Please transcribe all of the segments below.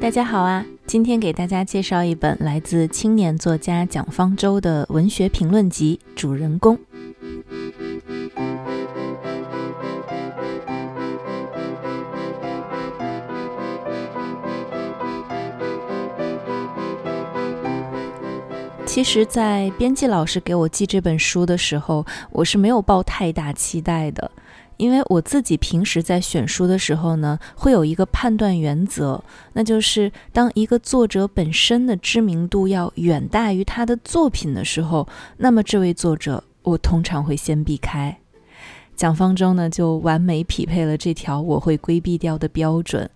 大家好啊！今天给大家介绍一本来自青年作家蒋方舟的文学评论集《主人公》。其实，在编辑老师给我寄这本书的时候，我是没有抱太大期待的。因为我自己平时在选书的时候呢，会有一个判断原则，那就是当一个作者本身的知名度要远大于他的作品的时候，那么这位作者我通常会先避开。蒋方舟呢，就完美匹配了这条我会规避掉的标准。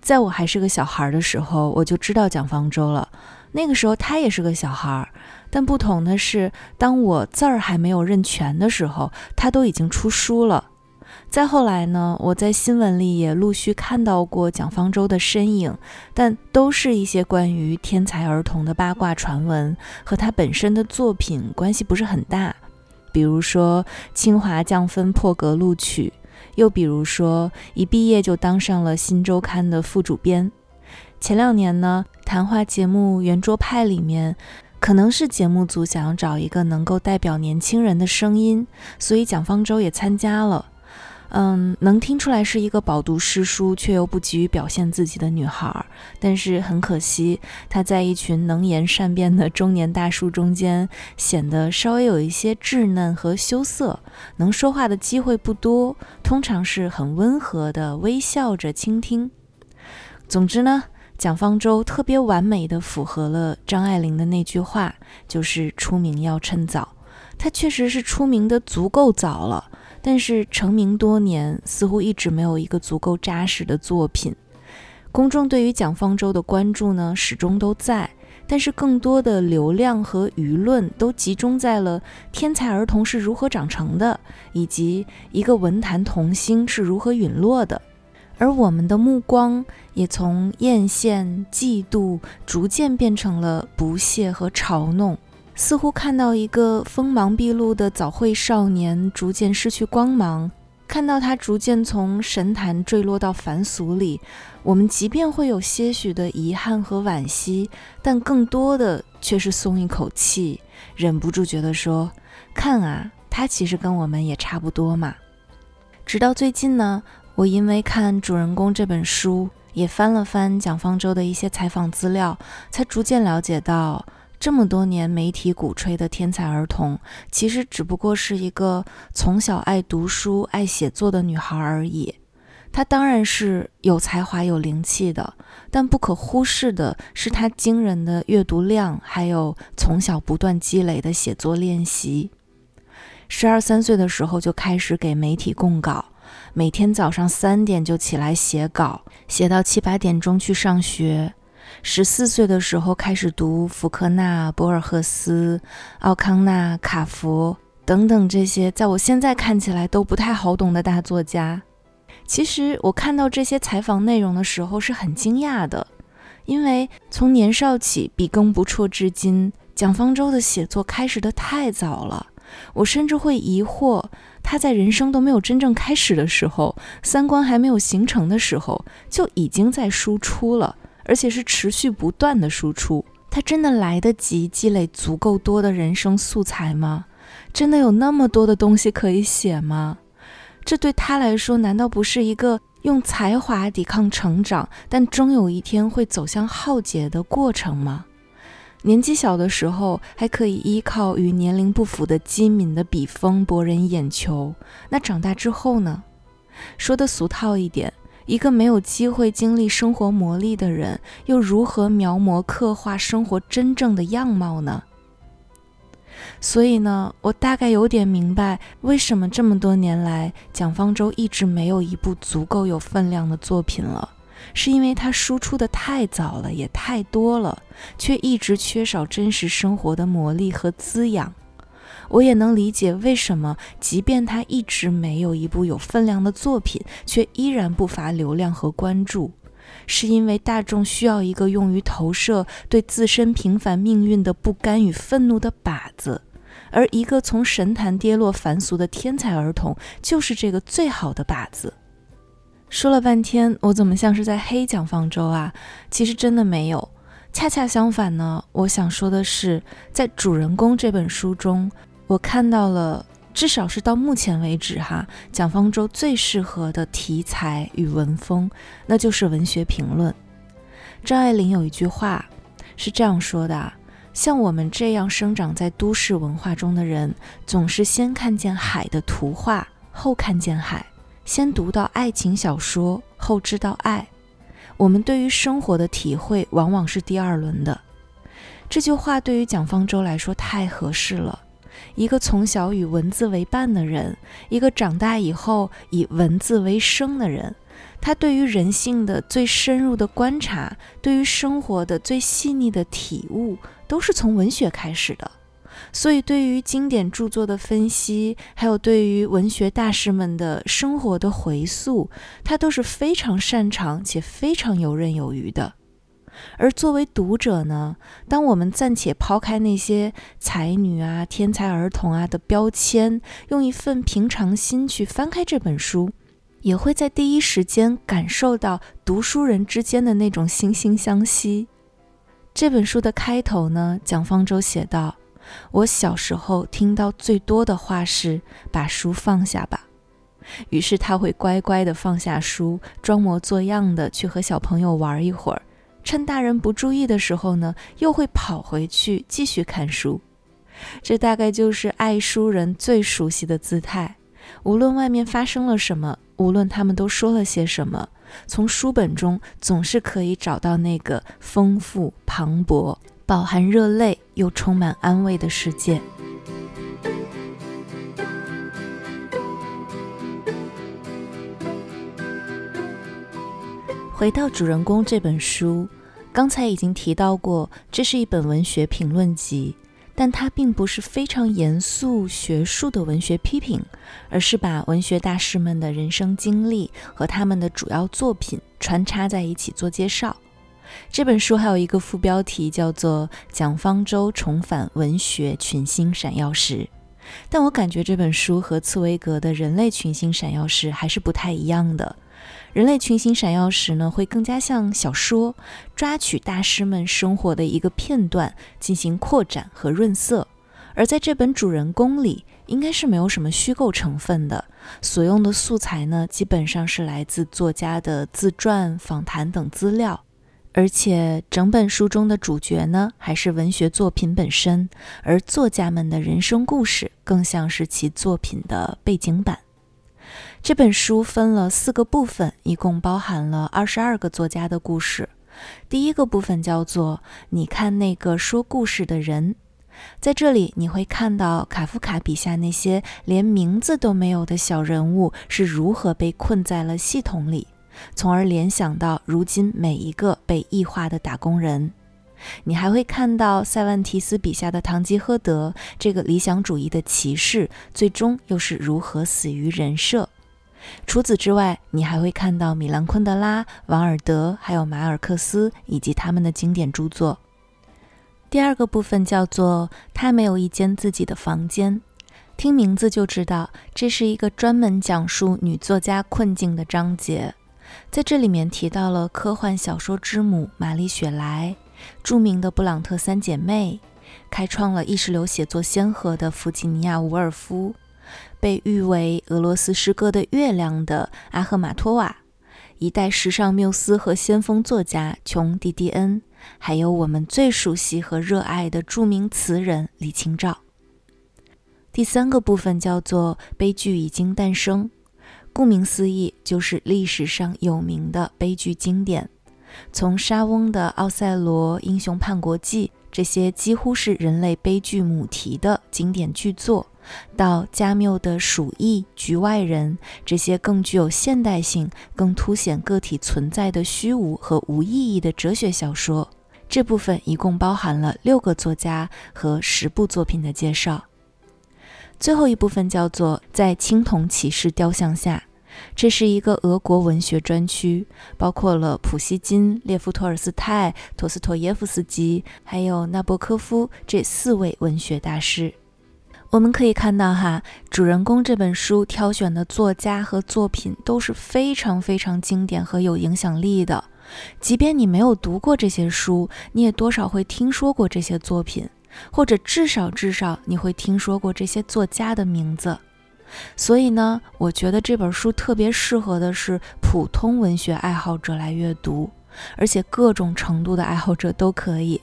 在我还是个小孩的时候，我就知道蒋方舟了。那个时候他也是个小孩儿，但不同的是，当我字儿还没有认全的时候，他都已经出书了。再后来呢，我在新闻里也陆续看到过蒋方舟的身影，但都是一些关于天才儿童的八卦传闻，和他本身的作品关系不是很大。比如说清华降分破格录取，又比如说一毕业就当上了《新周刊》的副主编。前两年呢，谈话节目《圆桌派》里面，可能是节目组想要找一个能够代表年轻人的声音，所以蒋方舟也参加了。嗯，能听出来是一个饱读诗书却又不急于表现自己的女孩，但是很可惜，她在一群能言善辩的中年大叔中间显得稍微有一些稚嫩和羞涩，能说话的机会不多，通常是很温和的微笑着倾听。总之呢，蒋方舟特别完美的符合了张爱玲的那句话，就是出名要趁早。她确实是出名的足够早了。但是成名多年，似乎一直没有一个足够扎实的作品。公众对于蒋方舟的关注呢，始终都在，但是更多的流量和舆论都集中在了天才儿童是如何长成的，以及一个文坛童星是如何陨落的。而我们的目光也从艳羡、嫉妒，逐渐变成了不屑和嘲弄。似乎看到一个锋芒毕露的早慧少年逐渐失去光芒，看到他逐渐从神坛坠落到凡俗里，我们即便会有些许的遗憾和惋惜，但更多的却是松一口气，忍不住觉得说：“看啊，他其实跟我们也差不多嘛。”直到最近呢，我因为看《主人公》这本书，也翻了翻蒋方舟的一些采访资料，才逐渐了解到。这么多年媒体鼓吹的天才儿童，其实只不过是一个从小爱读书、爱写作的女孩而已。她当然是有才华、有灵气的，但不可忽视的是她惊人的阅读量，还有从小不断积累的写作练习。十二三岁的时候就开始给媒体供稿，每天早上三点就起来写稿，写到七八点钟去上学。十四岁的时候开始读福克纳、博尔赫斯、奥康纳、卡佛等等这些在我现在看起来都不太好懂的大作家。其实我看到这些采访内容的时候是很惊讶的，因为从年少起笔耕不辍至今，蒋方舟的写作开始的太早了。我甚至会疑惑，他在人生都没有真正开始的时候，三观还没有形成的时候，就已经在输出了。而且是持续不断的输出，他真的来得及积累足够多的人生素材吗？真的有那么多的东西可以写吗？这对他来说，难道不是一个用才华抵抗成长，但终有一天会走向浩劫的过程吗？年纪小的时候还可以依靠与年龄不符的机敏的笔锋博人眼球，那长大之后呢？说的俗套一点。一个没有机会经历生活磨砺的人，又如何描摹刻画生活真正的样貌呢？所以呢，我大概有点明白，为什么这么多年来蒋方舟一直没有一部足够有分量的作品了，是因为他输出的太早了，也太多了，却一直缺少真实生活的磨砺和滋养。我也能理解为什么，即便他一直没有一部有分量的作品，却依然不乏流量和关注，是因为大众需要一个用于投射对自身平凡命运的不甘与愤怒的靶子，而一个从神坛跌落凡俗的天才儿童，就是这个最好的靶子。说了半天，我怎么像是在黑蒋方舟啊？其实真的没有，恰恰相反呢。我想说的是，在主人公这本书中，我看到了，至少是到目前为止哈，蒋方舟最适合的题材与文风，那就是文学评论。张爱玲有一句话是这样说的：像我们这样生长在都市文化中的人，总是先看见海的图画，后看见海。先读到爱情小说，后知道爱。我们对于生活的体会往往是第二轮的。这句话对于蒋方舟来说太合适了。一个从小与文字为伴的人，一个长大以后以文字为生的人，他对于人性的最深入的观察，对于生活的最细腻的体悟，都是从文学开始的。所以，对于经典著作的分析，还有对于文学大师们的生活的回溯，他都是非常擅长且非常游刃有余的。而作为读者呢，当我们暂且抛开那些才女啊、天才儿童啊的标签，用一份平常心去翻开这本书，也会在第一时间感受到读书人之间的那种惺惺相惜。这本书的开头呢，蒋方舟写道。我小时候听到最多的话是“把书放下吧”，于是他会乖乖地放下书，装模作样的去和小朋友玩一会儿，趁大人不注意的时候呢，又会跑回去继续看书。这大概就是爱书人最熟悉的姿态。无论外面发生了什么，无论他们都说了些什么，从书本中总是可以找到那个丰富磅礴。饱含热泪又充满安慰的世界。回到主人公这本书，刚才已经提到过，这是一本文学评论集，但它并不是非常严肃学术的文学批评，而是把文学大师们的人生经历和他们的主要作品穿插在一起做介绍。这本书还有一个副标题叫做《蒋方舟重返文学群星闪耀时》，但我感觉这本书和茨威格的《人类群星闪耀时》还是不太一样的。《人类群星闪耀时》呢，会更加像小说，抓取大师们生活的一个片段进行扩展和润色；而在这本主人公里，应该是没有什么虚构成分的，所用的素材呢，基本上是来自作家的自传、访谈等资料。而且整本书中的主角呢，还是文学作品本身，而作家们的人生故事更像是其作品的背景板。这本书分了四个部分，一共包含了二十二个作家的故事。第一个部分叫做“你看那个说故事的人”，在这里你会看到卡夫卡笔下那些连名字都没有的小人物是如何被困在了系统里。从而联想到如今每一个被异化的打工人，你还会看到塞万提斯笔下的堂吉诃德这个理想主义的骑士，最终又是如何死于人设。除此之外，你还会看到米兰昆德拉、王尔德，还有马尔克斯以及他们的经典著作。第二个部分叫做“他没有一间自己的房间”，听名字就知道，这是一个专门讲述女作家困境的章节。在这里面提到了科幻小说之母玛丽雪莱，著名的布朗特三姐妹，开创了意识流写作先河的弗吉尼亚·伍尔夫，被誉为俄罗斯诗歌的月亮的阿赫玛托娃，一代时尚缪斯和先锋作家琼·迪迪恩，还有我们最熟悉和热爱的著名词人李清照。第三个部分叫做悲剧已经诞生。顾名思义，就是历史上有名的悲剧经典。从莎翁的《奥赛罗》《英雄叛国记》这些几乎是人类悲剧母题的经典巨作，到加缪的《鼠疫》《局外人》这些更具有现代性、更凸显个体存在的虚无和无意义的哲学小说，这部分一共包含了六个作家和十部作品的介绍。最后一部分叫做在青铜骑士雕像下，这是一个俄国文学专区，包括了普希金、列夫·托尔斯泰、托斯托耶夫斯基，还有纳博科夫这四位文学大师。我们可以看到，哈，主人公这本书挑选的作家和作品都是非常非常经典和有影响力的。即便你没有读过这些书，你也多少会听说过这些作品，或者至少至少你会听说过这些作家的名字。所以呢，我觉得这本书特别适合的是普通文学爱好者来阅读，而且各种程度的爱好者都可以。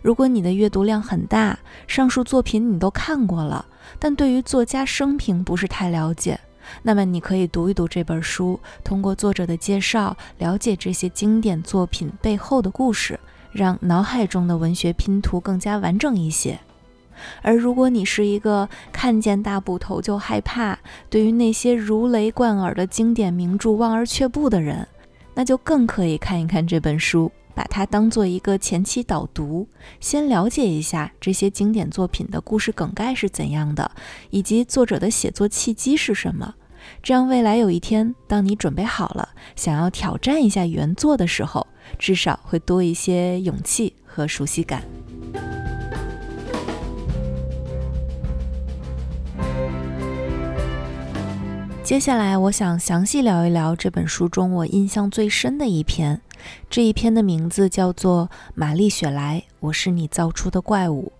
如果你的阅读量很大，上述作品你都看过了，但对于作家生平不是太了解，那么你可以读一读这本书，通过作者的介绍了解这些经典作品背后的故事，让脑海中的文学拼图更加完整一些。而如果你是一个看见大部头就害怕，对于那些如雷贯耳的经典名著望而却步的人，那就更可以看一看这本书。把它当做一个前期导读，先了解一下这些经典作品的故事梗概是怎样的，以及作者的写作契机是什么。这样，未来有一天，当你准备好了，想要挑战一下原作的时候，至少会多一些勇气和熟悉感。接下来，我想详细聊一聊这本书中我印象最深的一篇。这一篇的名字叫做《玛丽雪莱》，我是你造出的怪物。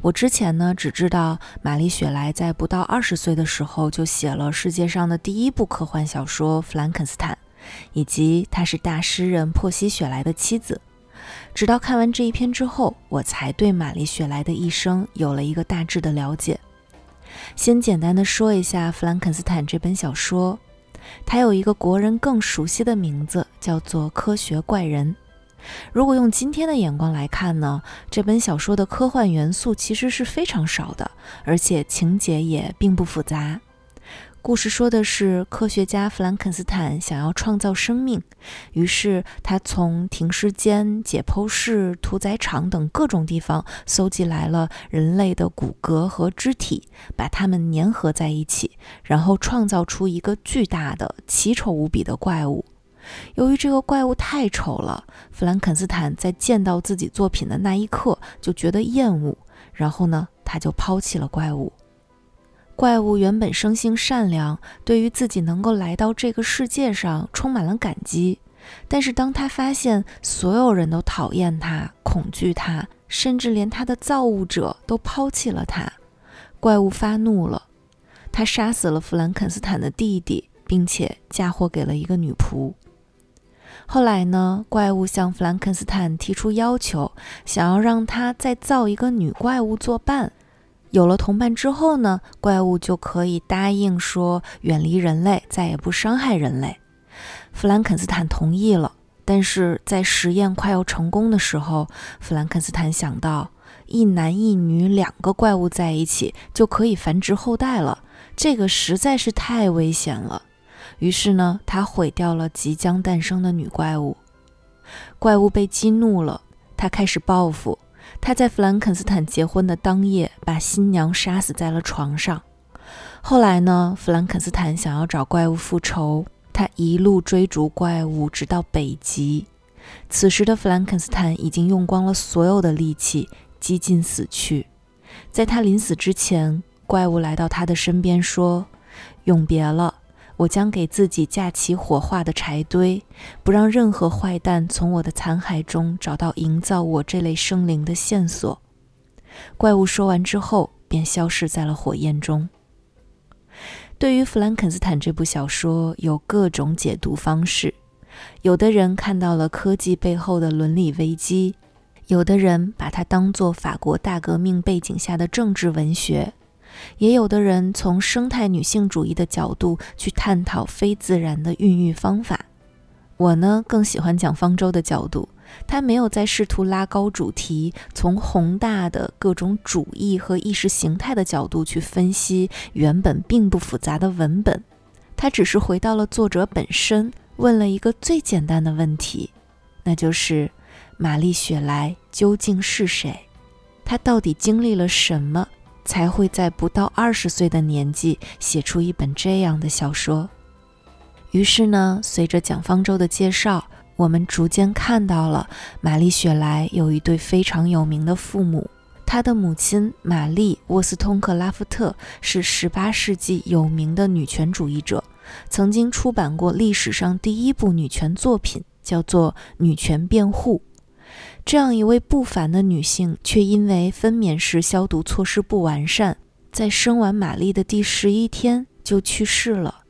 我之前呢，只知道玛丽雪莱在不到二十岁的时候就写了世界上的第一部科幻小说《弗兰肯斯坦》，以及她是大诗人珀西·雪莱的妻子。直到看完这一篇之后，我才对玛丽雪莱的一生有了一个大致的了解。先简单的说一下《弗兰肯斯坦》这本小说，它有一个国人更熟悉的名字，叫做《科学怪人》。如果用今天的眼光来看呢，这本小说的科幻元素其实是非常少的，而且情节也并不复杂。故事说的是科学家弗兰肯斯坦想要创造生命，于是他从停尸间、解剖室、屠宰场等各种地方搜集来了人类的骨骼和肢体，把它们粘合在一起，然后创造出一个巨大的、奇丑无比的怪物。由于这个怪物太丑了，弗兰肯斯坦在见到自己作品的那一刻就觉得厌恶，然后呢，他就抛弃了怪物。怪物原本生性善良，对于自己能够来到这个世界上充满了感激。但是当他发现所有人都讨厌他、恐惧他，甚至连他的造物者都抛弃了他，怪物发怒了。他杀死了弗兰肯斯坦的弟弟，并且嫁祸给了一个女仆。后来呢，怪物向弗兰肯斯坦提出要求，想要让他再造一个女怪物作伴。有了同伴之后呢，怪物就可以答应说远离人类，再也不伤害人类。弗兰肯斯坦同意了，但是在实验快要成功的时候，弗兰肯斯坦想到一男一女两个怪物在一起就可以繁殖后代了，这个实在是太危险了。于是呢，他毁掉了即将诞生的女怪物。怪物被激怒了，他开始报复。他在弗兰肯斯坦结婚的当夜，把新娘杀死在了床上。后来呢，弗兰肯斯坦想要找怪物复仇，他一路追逐怪物，直到北极。此时的弗兰肯斯坦已经用光了所有的力气，几近死去。在他临死之前，怪物来到他的身边说：“永别了。”我将给自己架起火化的柴堆，不让任何坏蛋从我的残骸中找到营造我这类生灵的线索。怪物说完之后，便消失在了火焰中。对于《弗兰肯斯坦》这部小说，有各种解读方式。有的人看到了科技背后的伦理危机，有的人把它当作法国大革命背景下的政治文学。也有的人从生态女性主义的角度去探讨非自然的孕育方法，我呢更喜欢讲方舟的角度，他没有在试图拉高主题，从宏大的各种主义和意识形态的角度去分析原本并不复杂的文本，他只是回到了作者本身，问了一个最简单的问题，那就是玛丽雪莱究竟是谁？她到底经历了什么？才会在不到二十岁的年纪写出一本这样的小说。于是呢，随着蒋方舟的介绍，我们逐渐看到了玛丽雪莱有一对非常有名的父母，她的母亲玛丽·沃斯通克拉夫特是18世纪有名的女权主义者，曾经出版过历史上第一部女权作品，叫做《女权辩护》。这样一位不凡的女性，却因为分娩时消毒措施不完善，在生完玛丽的第十一天就去世了。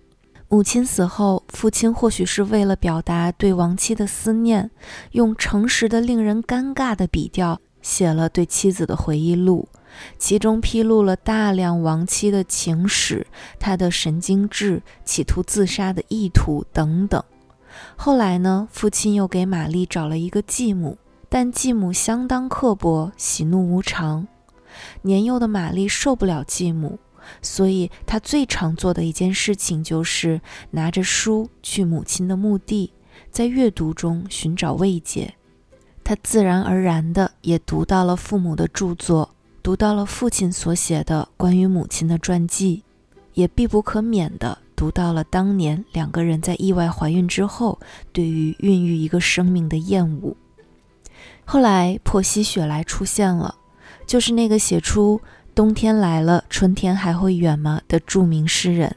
母亲死后，父亲或许是为了表达对亡妻的思念，用诚实的、令人尴尬的笔调写了对妻子的回忆录，其中披露了大量亡妻的情史、他的神经质、企图自杀的意图等等。后来呢，父亲又给玛丽找了一个继母，但继母相当刻薄、喜怒无常。年幼的玛丽受不了继母。所以，她最常做的一件事情就是拿着书去母亲的墓地，在阅读中寻找慰藉。她自然而然的也读到了父母的著作，读到了父亲所写的关于母亲的传记，也必不可免的读到了当年两个人在意外怀孕之后对于孕育一个生命的厌恶。后来，珀西·雪莱出现了，就是那个写出。冬天来了，春天还会远吗？的著名诗人，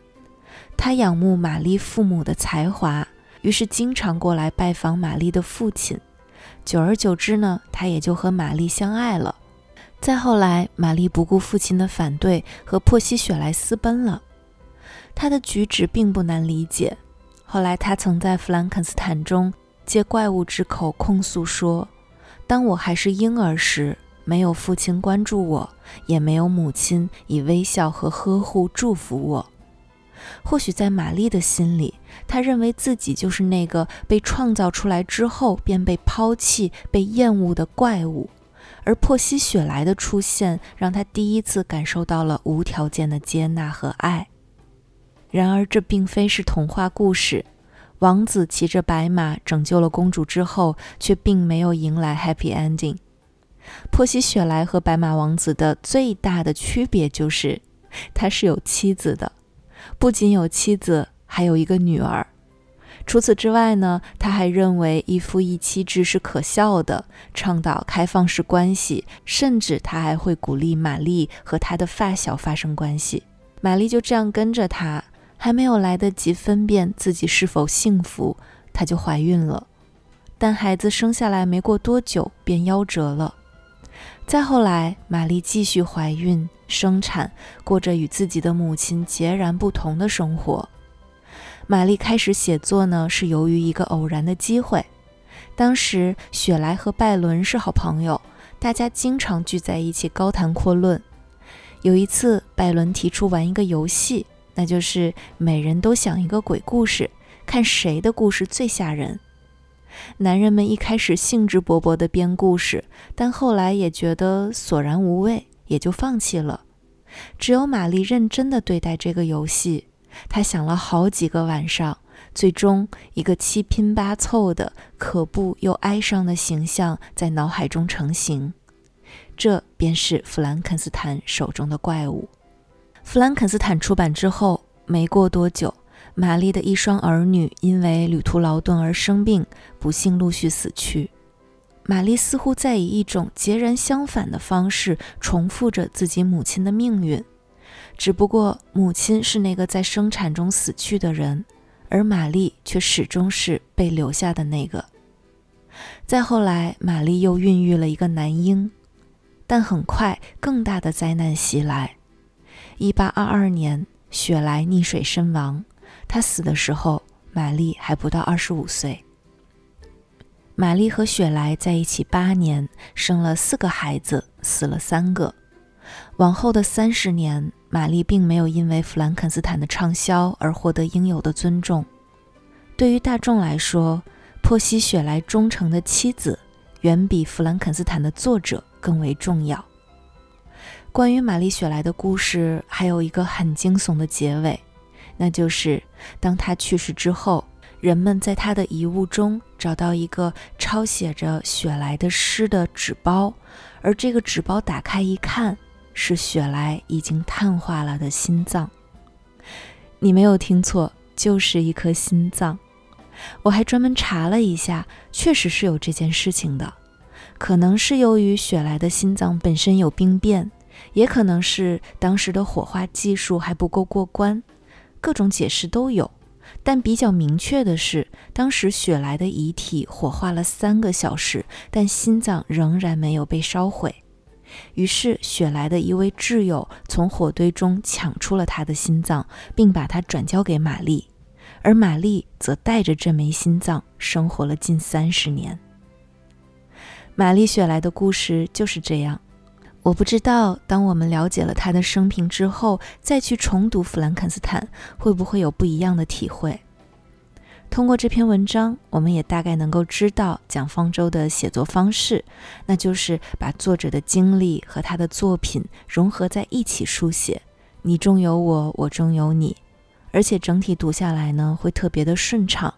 他仰慕玛丽父母的才华，于是经常过来拜访玛丽的父亲。久而久之呢，他也就和玛丽相爱了。再后来，玛丽不顾父亲的反对，和珀西·雪莱私奔了。他的举止并不难理解。后来，他曾在《弗兰肯斯坦》中借怪物之口控诉说：“当我还是婴儿时。”没有父亲关注我，也没有母亲以微笑和呵护祝福我。或许在玛丽的心里，她认为自己就是那个被创造出来之后便被抛弃、被厌恶的怪物，而珀西·雪莱的出现让她第一次感受到了无条件的接纳和爱。然而，这并非是童话故事。王子骑着白马拯救了公主之后，却并没有迎来 happy ending。珀西·雪莱和白马王子的最大的区别就是，他是有妻子的，不仅有妻子，还有一个女儿。除此之外呢，他还认为一夫一妻制是可笑的，倡导开放式关系，甚至他还会鼓励玛丽和他的发小发生关系。玛丽就这样跟着他，还没有来得及分辨自己是否幸福，她就怀孕了。但孩子生下来没过多久便夭折了。再后来，玛丽继续怀孕、生产，过着与自己的母亲截然不同的生活。玛丽开始写作呢，是由于一个偶然的机会。当时，雪莱和拜伦是好朋友，大家经常聚在一起高谈阔论。有一次，拜伦提出玩一个游戏，那就是每人都想一个鬼故事，看谁的故事最吓人。男人们一开始兴致勃勃地编故事，但后来也觉得索然无味，也就放弃了。只有玛丽认真地对待这个游戏，她想了好几个晚上，最终一个七拼八凑的可怖又哀伤的形象在脑海中成型。这便是弗兰肯斯坦手中的怪物。弗兰肯斯坦出版之后，没过多久。玛丽的一双儿女因为旅途劳顿而生病，不幸陆续死去。玛丽似乎在以一种截然相反的方式重复着自己母亲的命运，只不过母亲是那个在生产中死去的人，而玛丽却始终是被留下的那个。再后来，玛丽又孕育了一个男婴，但很快更大的灾难袭来。1822年，雪莱溺水身亡。他死的时候，玛丽还不到二十五岁。玛丽和雪莱在一起八年，生了四个孩子，死了三个。往后的三十年，玛丽并没有因为弗兰肯斯坦的畅销而获得应有的尊重。对于大众来说，珀西·雪莱忠诚的妻子远比弗兰肯斯坦的作者更为重要。关于玛丽·雪莱的故事，还有一个很惊悚的结尾。那就是，当她去世之后，人们在她的遗物中找到一个抄写着雪莱的诗的纸包，而这个纸包打开一看，是雪莱已经碳化了的心脏。你没有听错，就是一颗心脏。我还专门查了一下，确实是有这件事情的。可能是由于雪莱的心脏本身有病变，也可能是当时的火化技术还不够过关，各种解释都有。但比较明确的是，当时雪莱的遗体火化了三个小时，但心脏仍然没有被烧毁。于是，雪莱的一位挚友从火堆中抢出了他的心脏，并把它转交给玛丽，而玛丽则带着这枚心脏生活了近三十年。玛丽雪莱的故事就是这样。我不知道，当我们了解了他的生平之后，再去重读《弗兰肯斯坦》，会不会有不一样的体会？通过这篇文章，我们也大概能够知道蒋方舟的写作方式，那就是把作者的经历和他的作品融合在一起书写，你中有我，我中有你，而且整体读下来呢，会特别的顺畅。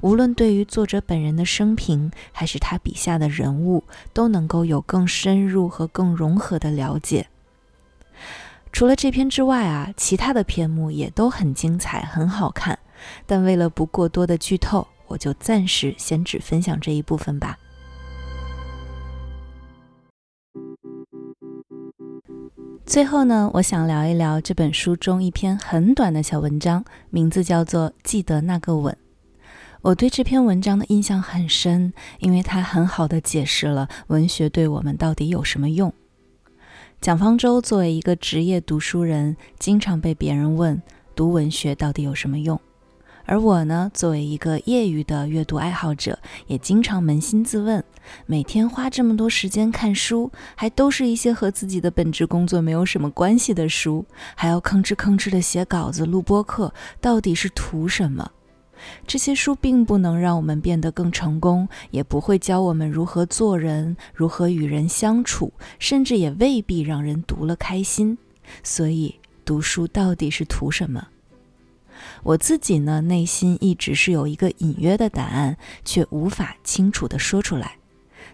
无论对于作者本人的生平，还是他笔下的人物，都能够有更深入和更融合的了解。除了这篇之外啊，其他的篇目也都很精彩，很好看。但为了不过多的剧透，我就暂时先只分享这一部分吧。最后呢，我想聊一聊这本书中一篇很短的小文章，名字叫做《记得那个吻》。我对这篇文章的印象很深，因为它很好的解释了文学对我们到底有什么用。蒋方舟作为一个职业读书人，经常被别人问读文学到底有什么用，而我呢，作为一个业余的阅读爱好者，也经常扪心自问：每天花这么多时间看书，还都是一些和自己的本职工作没有什么关系的书，还要吭哧吭哧的写稿子、录播课，到底是图什么？这些书并不能让我们变得更成功，也不会教我们如何做人、如何与人相处，甚至也未必让人读了开心。所以，读书到底是图什么？我自己呢，内心一直是有一个隐约的答案，却无法清楚地说出来。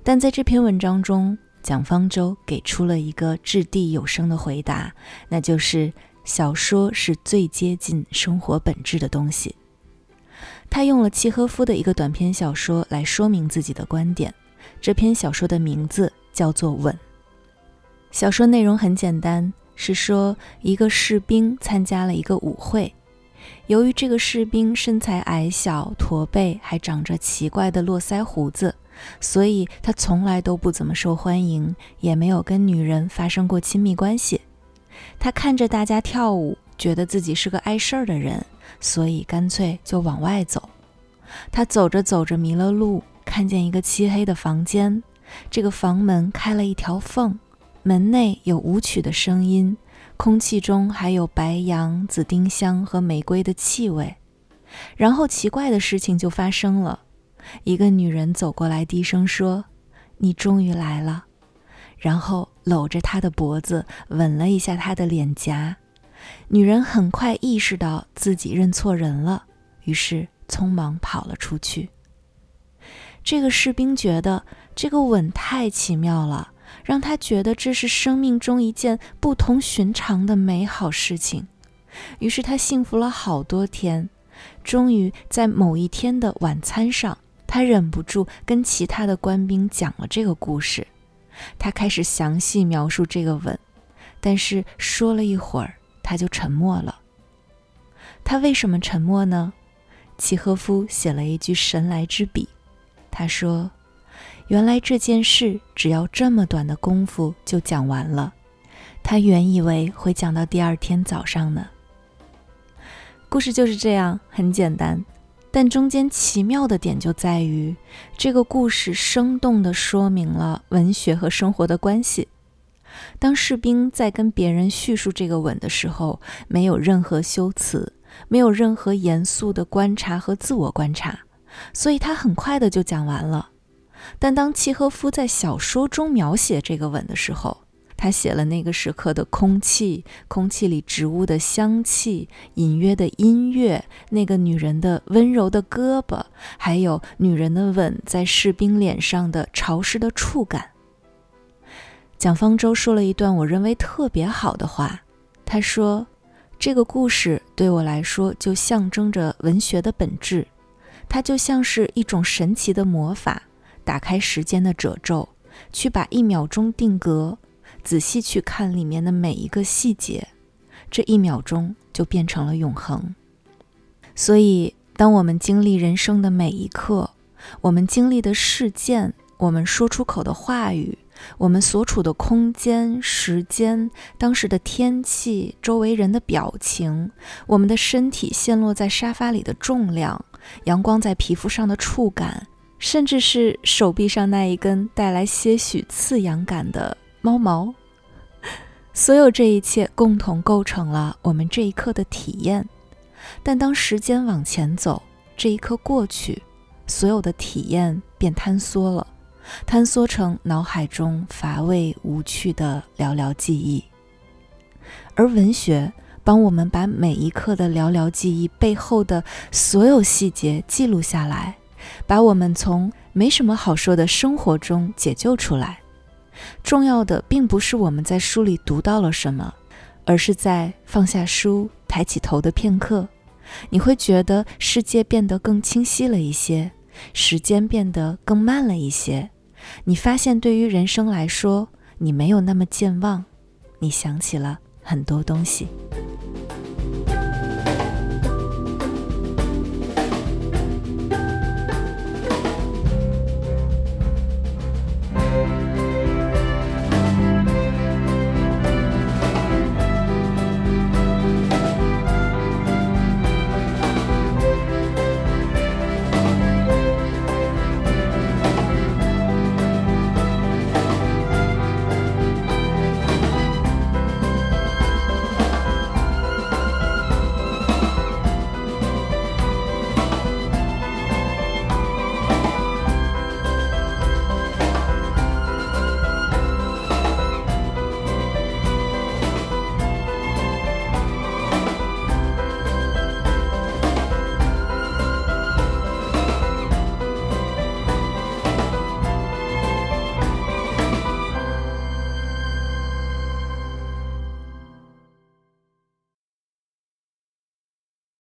但在这篇文章中，蒋方舟给出了一个掷地有声的回答，那就是小说是最接近生活本质的东西。他用了契诃夫的一个短篇小说来说明自己的观点。这篇小说的名字叫做《吻》。小说内容很简单，是说一个士兵参加了一个舞会。由于这个士兵身材矮小、驼背，还长着奇怪的络腮胡子，所以他从来都不怎么受欢迎，也没有跟女人发生过亲密关系。他看着大家跳舞，觉得自己是个碍事儿的人。所以干脆就往外走。他走着走着迷了路，看见一个漆黑的房间。这个房门开了一条缝，门内有舞曲的声音，空气中还有白杨、紫丁香和玫瑰的气味。然后奇怪的事情就发生了：一个女人走过来，低声说：“你终于来了。”然后搂着他的脖子，吻了一下他的脸颊。女人很快意识到自己认错人了，于是匆忙跑了出去。这个士兵觉得这个吻太奇妙了，让他觉得这是生命中一件不同寻常的美好事情。于是他幸福了好多天，终于在某一天的晚餐上，他忍不住跟其他的官兵讲了这个故事。他开始详细描述这个吻，但是说了一会儿。他就沉默了。他为什么沉默呢？契诃夫写了一句神来之笔，他说：“原来这件事只要这么短的功夫就讲完了。他原以为会讲到第二天早上呢。”故事就是这样，很简单，但中间奇妙的点就在于，这个故事生动地说明了文学和生活的关系。当士兵在跟别人叙述这个吻的时候，没有任何修辞，没有任何严肃的观察和自我观察，所以他很快的就讲完了。但当契诃夫在小说中描写这个吻的时候，他写了那个时刻的空气，空气里植物的香气，隐约的音乐，那个女人的温柔的胳膊，还有女人的吻在士兵脸上的潮湿的触感。蒋方舟说了一段我认为特别好的话。他说：“这个故事对我来说就象征着文学的本质，它就像是一种神奇的魔法，打开时间的褶皱，去把一秒钟定格，仔细去看里面的每一个细节，这一秒钟就变成了永恒。所以，当我们经历人生的每一刻，我们经历的事件，我们说出口的话语。我们所处的空间、时间、当时的天气、周围人的表情、我们的身体陷落在沙发里的重量、阳光在皮肤上的触感，甚至是手臂上那一根带来些许刺痒感的猫毛，所有这一切共同构成了我们这一刻的体验。但当时间往前走，这一刻过去，所有的体验便坍缩了。坍缩成脑海中乏味无趣的寥寥记忆，而文学帮我们把每一刻的寥寥记忆背后的所有细节记录下来，把我们从没什么好说的生活中解救出来。重要的并不是我们在书里读到了什么，而是在放下书、抬起头的片刻，你会觉得世界变得更清晰了一些，时间变得更慢了一些。你发现，对于人生来说，你没有那么健忘，你想起了很多东西。